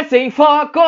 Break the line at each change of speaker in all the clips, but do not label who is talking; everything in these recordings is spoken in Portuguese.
Comércio em Foco!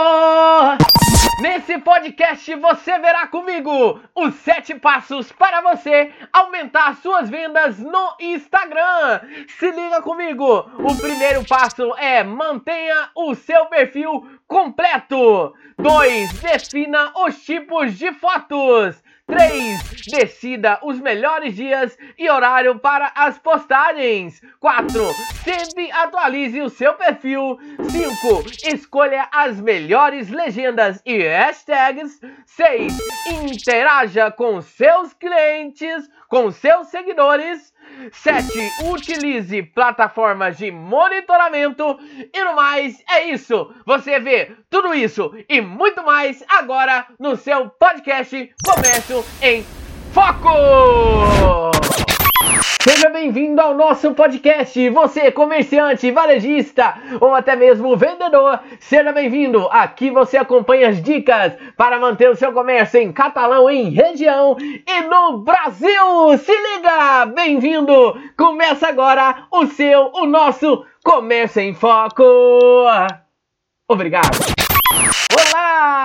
Nesse podcast você verá comigo os sete passos para você aumentar suas vendas no Instagram. Se liga comigo! O primeiro passo é mantenha o seu perfil completo. 2. Defina os tipos de fotos. 3. Decida os melhores dias e horário para as postagens. 4. Sempre atualize o seu perfil. 5. Escolha as melhores legendas e hashtags. 6. Interaja com seus clientes, com seus seguidores. 7. Utilize plataformas de monitoramento. E no mais, é isso. Você vê tudo isso e muito mais agora no seu podcast Comércio em Foco! Seja bem-vindo ao nosso podcast. Você, comerciante, varejista ou até mesmo vendedor, seja bem-vindo. Aqui você acompanha as dicas para manter o seu comércio em catalão, em região e no Brasil. Se liga! Bem-vindo! Começa agora o seu, o nosso Comércio em Foco. Obrigado. Olá,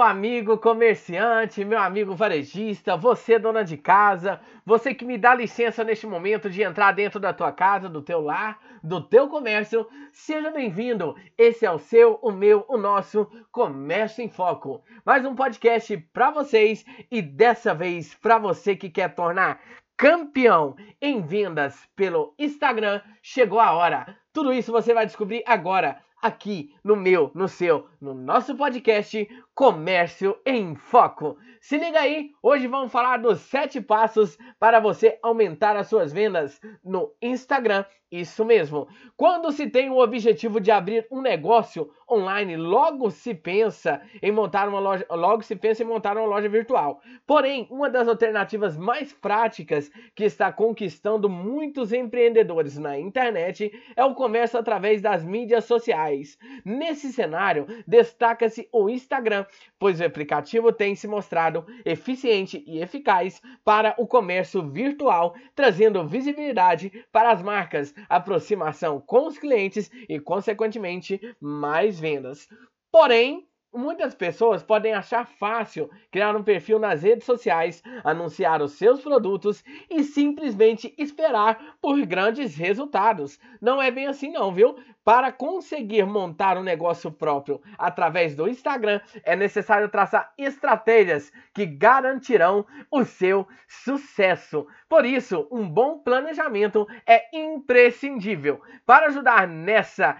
meu amigo comerciante, meu amigo varejista, você dona de casa, você que me dá licença neste momento de entrar dentro da tua casa, do teu lar, do teu comércio, seja bem-vindo. Esse é o seu, o meu, o nosso Comércio em Foco. Mais um podcast para vocês e dessa vez para você que quer tornar campeão em vendas pelo Instagram, chegou a hora. Tudo isso você vai descobrir agora aqui no meu, no seu, no nosso podcast Comércio em Foco. Se liga aí, hoje vamos falar dos sete passos para você aumentar as suas vendas no Instagram. Isso mesmo. Quando se tem o objetivo de abrir um negócio online, logo se pensa em montar uma loja, logo se pensa em montar uma loja virtual. Porém, uma das alternativas mais práticas que está conquistando muitos empreendedores na internet é o comércio através das mídias sociais. Nesse cenário, destaca-se o Instagram, pois o aplicativo tem se mostrado eficiente e eficaz para o comércio virtual, trazendo visibilidade para as marcas aproximação com os clientes e, consequentemente, mais vendas. Porém, Muitas pessoas podem achar fácil criar um perfil nas redes sociais, anunciar os seus produtos e simplesmente esperar por grandes resultados. Não é bem assim não, viu? Para conseguir montar um negócio próprio através do Instagram, é necessário traçar estratégias que garantirão o seu sucesso. Por isso, um bom planejamento é imprescindível. Para ajudar nessa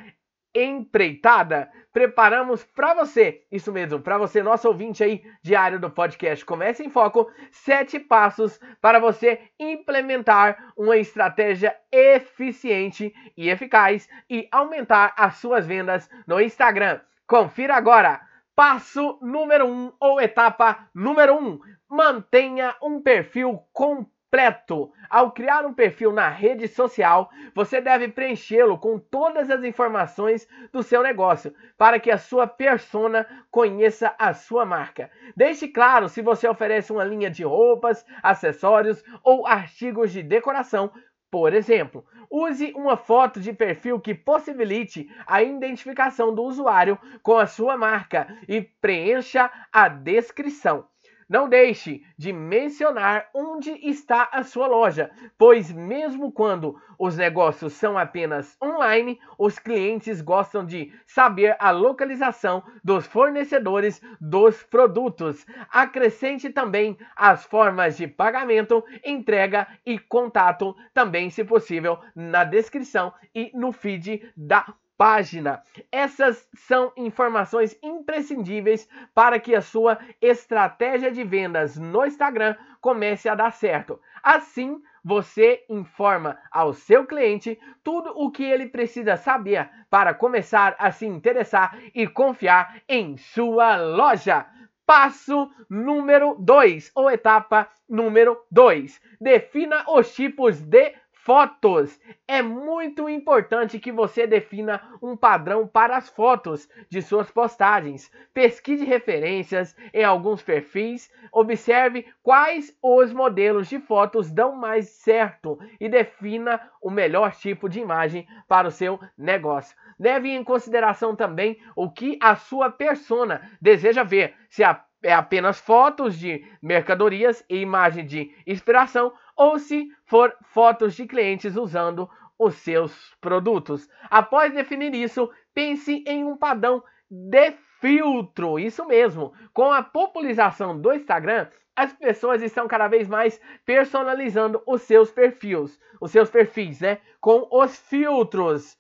empreitada, preparamos para você, isso mesmo, para você, nosso ouvinte aí diário do podcast Comece em Foco, sete passos para você implementar uma estratégia eficiente e eficaz e aumentar as suas vendas no Instagram. Confira agora. Passo número um ou etapa número um: mantenha um perfil completo completo. Ao criar um perfil na rede social, você deve preenchê-lo com todas as informações do seu negócio, para que a sua persona conheça a sua marca. Deixe claro se você oferece uma linha de roupas, acessórios ou artigos de decoração por exemplo, use uma foto de perfil que possibilite a identificação do usuário com a sua marca e preencha a descrição. Não deixe de mencionar onde está a sua loja, pois, mesmo quando os negócios são apenas online, os clientes gostam de saber a localização dos fornecedores dos produtos. Acrescente também as formas de pagamento, entrega e contato, também, se possível, na descrição e no feed da página. Essas são informações imprescindíveis para que a sua estratégia de vendas no Instagram comece a dar certo. Assim, você informa ao seu cliente tudo o que ele precisa saber para começar a se interessar e confiar em sua loja. Passo número 2, ou etapa número 2. Defina os tipos de Fotos. É muito importante que você defina um padrão para as fotos de suas postagens. Pesquise referências em alguns perfis, observe quais os modelos de fotos dão mais certo e defina o melhor tipo de imagem para o seu negócio. Leve em consideração também o que a sua persona deseja ver, se é apenas fotos de mercadorias e imagem de inspiração ou se for fotos de clientes usando os seus produtos. Após definir isso, pense em um padrão de filtro. Isso mesmo. Com a popularização do Instagram, as pessoas estão cada vez mais personalizando os seus perfis, os seus perfis, né? Com os filtros.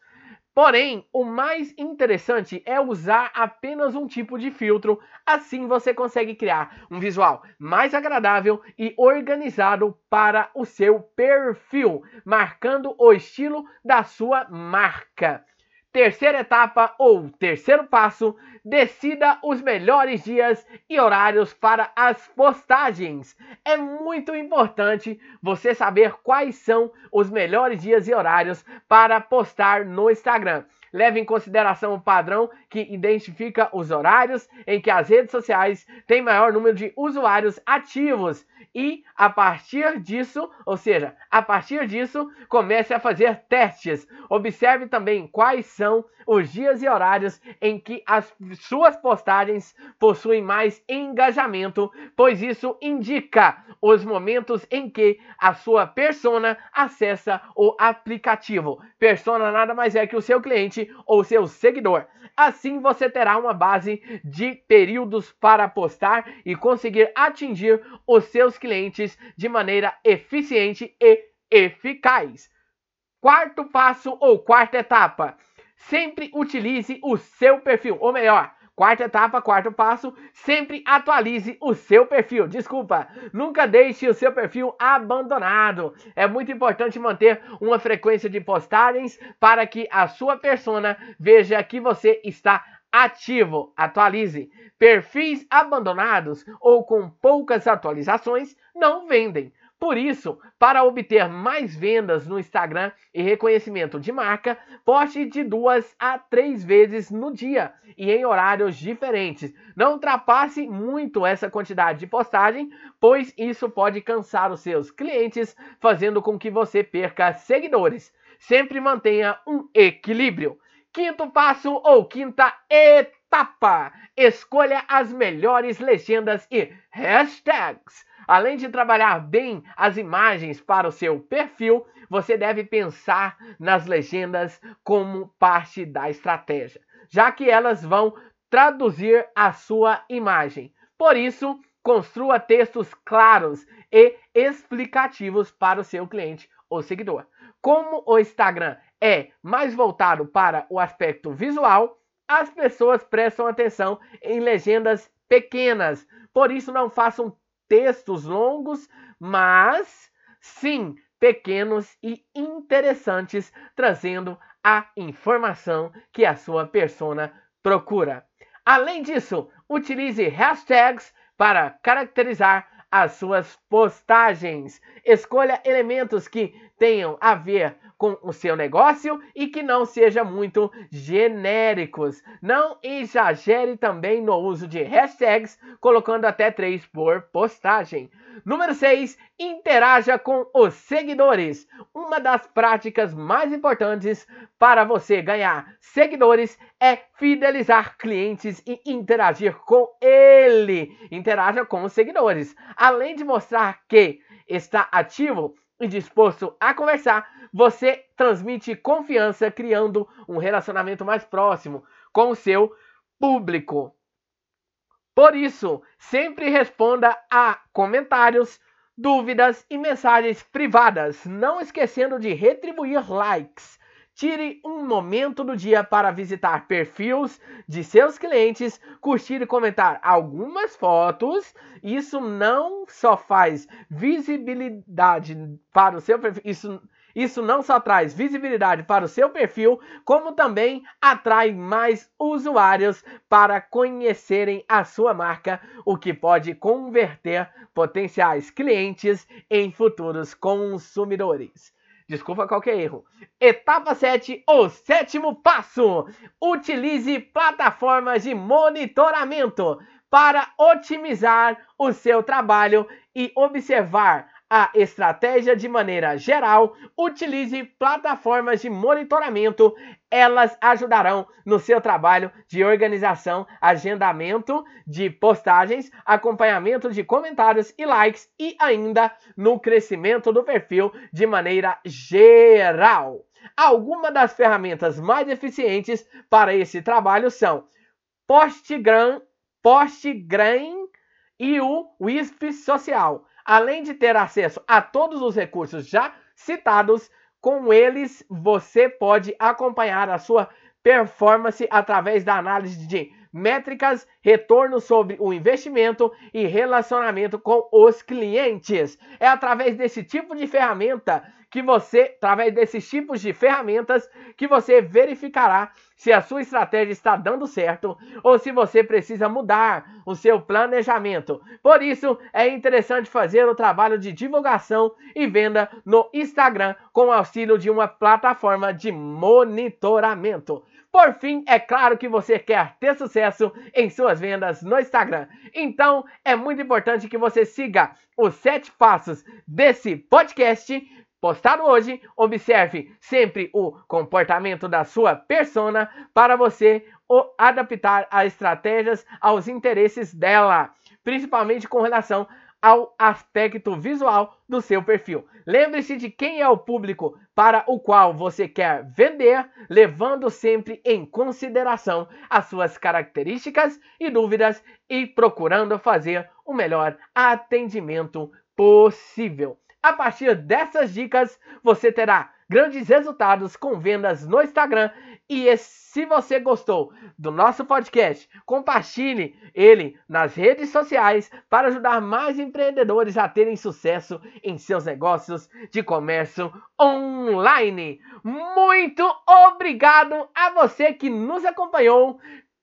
Porém, o mais interessante é usar apenas um tipo de filtro, assim você consegue criar um visual mais agradável e organizado para o seu perfil, marcando o estilo da sua marca. Terceira etapa ou terceiro passo, decida os melhores dias e horários para as postagens. É muito importante você saber quais são os melhores dias e horários para postar no Instagram. Leve em consideração o padrão que identifica os horários em que as redes sociais têm maior número de usuários ativos e a partir disso, ou seja, a partir disso, comece a fazer testes. Observe também quais são os dias e horários em que as suas postagens possuem mais engajamento, pois isso indica os momentos em que a sua persona acessa o aplicativo. Persona nada mais é que o seu cliente ou seu seguidor. Assim você terá uma base de períodos para postar e conseguir atingir os seus clientes de maneira eficiente e eficaz. Quarto passo ou quarta etapa: sempre utilize o seu perfil, ou melhor, Quarta etapa, quarto passo, sempre atualize o seu perfil. Desculpa, nunca deixe o seu perfil abandonado. É muito importante manter uma frequência de postagens para que a sua persona veja que você está ativo. Atualize. Perfis abandonados ou com poucas atualizações não vendem. Por isso, para obter mais vendas no Instagram e reconhecimento de marca, poste de duas a três vezes no dia e em horários diferentes. Não ultrapasse muito essa quantidade de postagem, pois isso pode cansar os seus clientes, fazendo com que você perca seguidores. Sempre mantenha um equilíbrio. Quinto passo ou quinta etapa: escolha as melhores legendas e hashtags. Além de trabalhar bem as imagens para o seu perfil, você deve pensar nas legendas como parte da estratégia, já que elas vão traduzir a sua imagem. Por isso, construa textos claros e explicativos para o seu cliente ou seguidor. Como o Instagram é mais voltado para o aspecto visual, as pessoas prestam atenção em legendas pequenas. Por isso, não façam textos longos, mas sim pequenos e interessantes, trazendo a informação que a sua persona procura. Além disso, utilize hashtags para caracterizar as suas postagens. Escolha elementos que tenham a ver com o seu negócio e que não seja muito genéricos. Não exagere também no uso de hashtags, colocando até três por postagem. Número 6, interaja com os seguidores. Uma das práticas mais importantes para você ganhar seguidores é fidelizar clientes e interagir com ele. Interaja com os seguidores. Além de mostrar que está ativo, e disposto a conversar, você transmite confiança, criando um relacionamento mais próximo com o seu público. Por isso, sempre responda a comentários, dúvidas e mensagens privadas, não esquecendo de retribuir likes. Tire um momento do dia para visitar perfis de seus clientes, curtir e comentar algumas fotos. Isso não só faz visibilidade para o seu perfil, isso, isso não só traz visibilidade para o seu perfil, como também atrai mais usuários para conhecerem a sua marca, o que pode converter potenciais clientes em futuros consumidores. Desculpa qualquer erro. Etapa 7, o sétimo passo. Utilize plataformas de monitoramento para otimizar o seu trabalho e observar a estratégia de maneira geral, utilize plataformas de monitoramento. Elas ajudarão no seu trabalho de organização, agendamento de postagens, acompanhamento de comentários e likes e ainda no crescimento do perfil de maneira geral. Algumas das ferramentas mais eficientes para esse trabalho são Postgram, Postgram e o Wisp Social além de ter acesso a todos os recursos já citados, com eles você pode acompanhar a sua performance através da análise de métricas, retorno sobre o investimento e relacionamento com os clientes. É através desse tipo de ferramenta que você, através desses tipos de ferramentas, que você verificará se a sua estratégia está dando certo ou se você precisa mudar o seu planejamento. Por isso, é interessante fazer o trabalho de divulgação e venda no Instagram com o auxílio de uma plataforma de monitoramento. Por fim, é claro que você quer ter sucesso em suas vendas no Instagram. Então, é muito importante que você siga os sete passos desse podcast postado hoje. Observe sempre o comportamento da sua persona para você adaptar as estratégias aos interesses dela, principalmente com relação ao aspecto visual do seu perfil. Lembre-se de quem é o público para o qual você quer vender, levando sempre em consideração as suas características e dúvidas e procurando fazer o melhor atendimento possível. A partir dessas dicas, você terá grandes resultados com vendas no Instagram. E se você gostou do nosso podcast, compartilhe ele nas redes sociais para ajudar mais empreendedores a terem sucesso em seus negócios de comércio online. Muito obrigado a você que nos acompanhou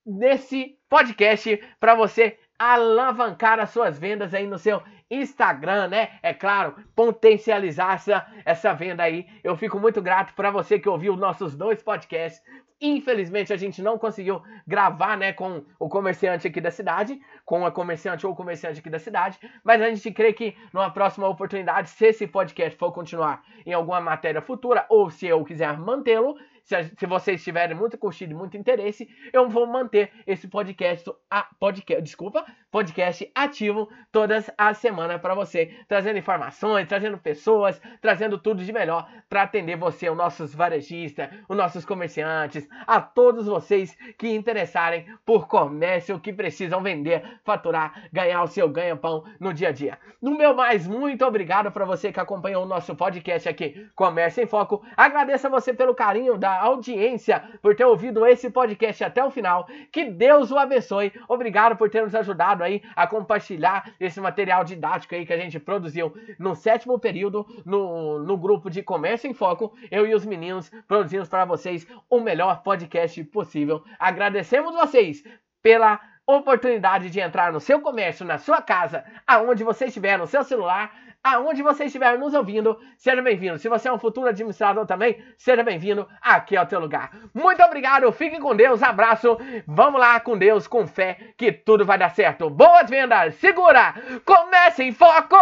nesse podcast para você alavancar as suas vendas aí no seu Instagram, né? É claro, potencializar essa, essa venda aí. Eu fico muito grato para você que ouviu nossos dois podcasts. Infelizmente a gente não conseguiu gravar, né, com o comerciante aqui da cidade, com a comerciante ou comerciante aqui da cidade, mas a gente crê que numa próxima oportunidade, se esse podcast for continuar em alguma matéria futura ou se eu quiser mantê-lo, se, se vocês tiverem muito curtido e muito interesse, eu vou manter esse podcast, a, podcast, desculpa, podcast ativo todas as semanas para você, trazendo informações, trazendo pessoas, trazendo tudo de melhor para atender você, os nossos varejistas, os nossos comerciantes, a todos vocês que interessarem por comércio, que precisam vender, faturar, ganhar o seu ganha-pão no dia a dia. No meu mais, muito obrigado para você que acompanhou o nosso podcast aqui, Comércio em Foco. Agradeço a você pelo carinho da audiência, por ter ouvido esse podcast até o final. Que Deus o abençoe. Obrigado por ter nos ajudado aí a compartilhar esse material didático aí que a gente produziu no sétimo período no, no grupo de Comércio em Foco. Eu e os meninos produzimos para vocês o melhor podcast possível. Agradecemos vocês pela oportunidade de entrar no seu comércio, na sua casa, aonde você estiver, no seu celular aonde você estiver nos ouvindo, seja bem-vindo. Se você é um futuro administrador também, seja bem-vindo. Aqui é o teu lugar. Muito obrigado, fiquem com Deus, abraço. Vamos lá com Deus, com fé, que tudo vai dar certo. Boas vendas, segura, comece em foco.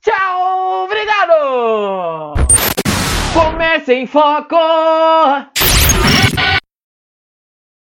Tchau, obrigado. Comece em foco.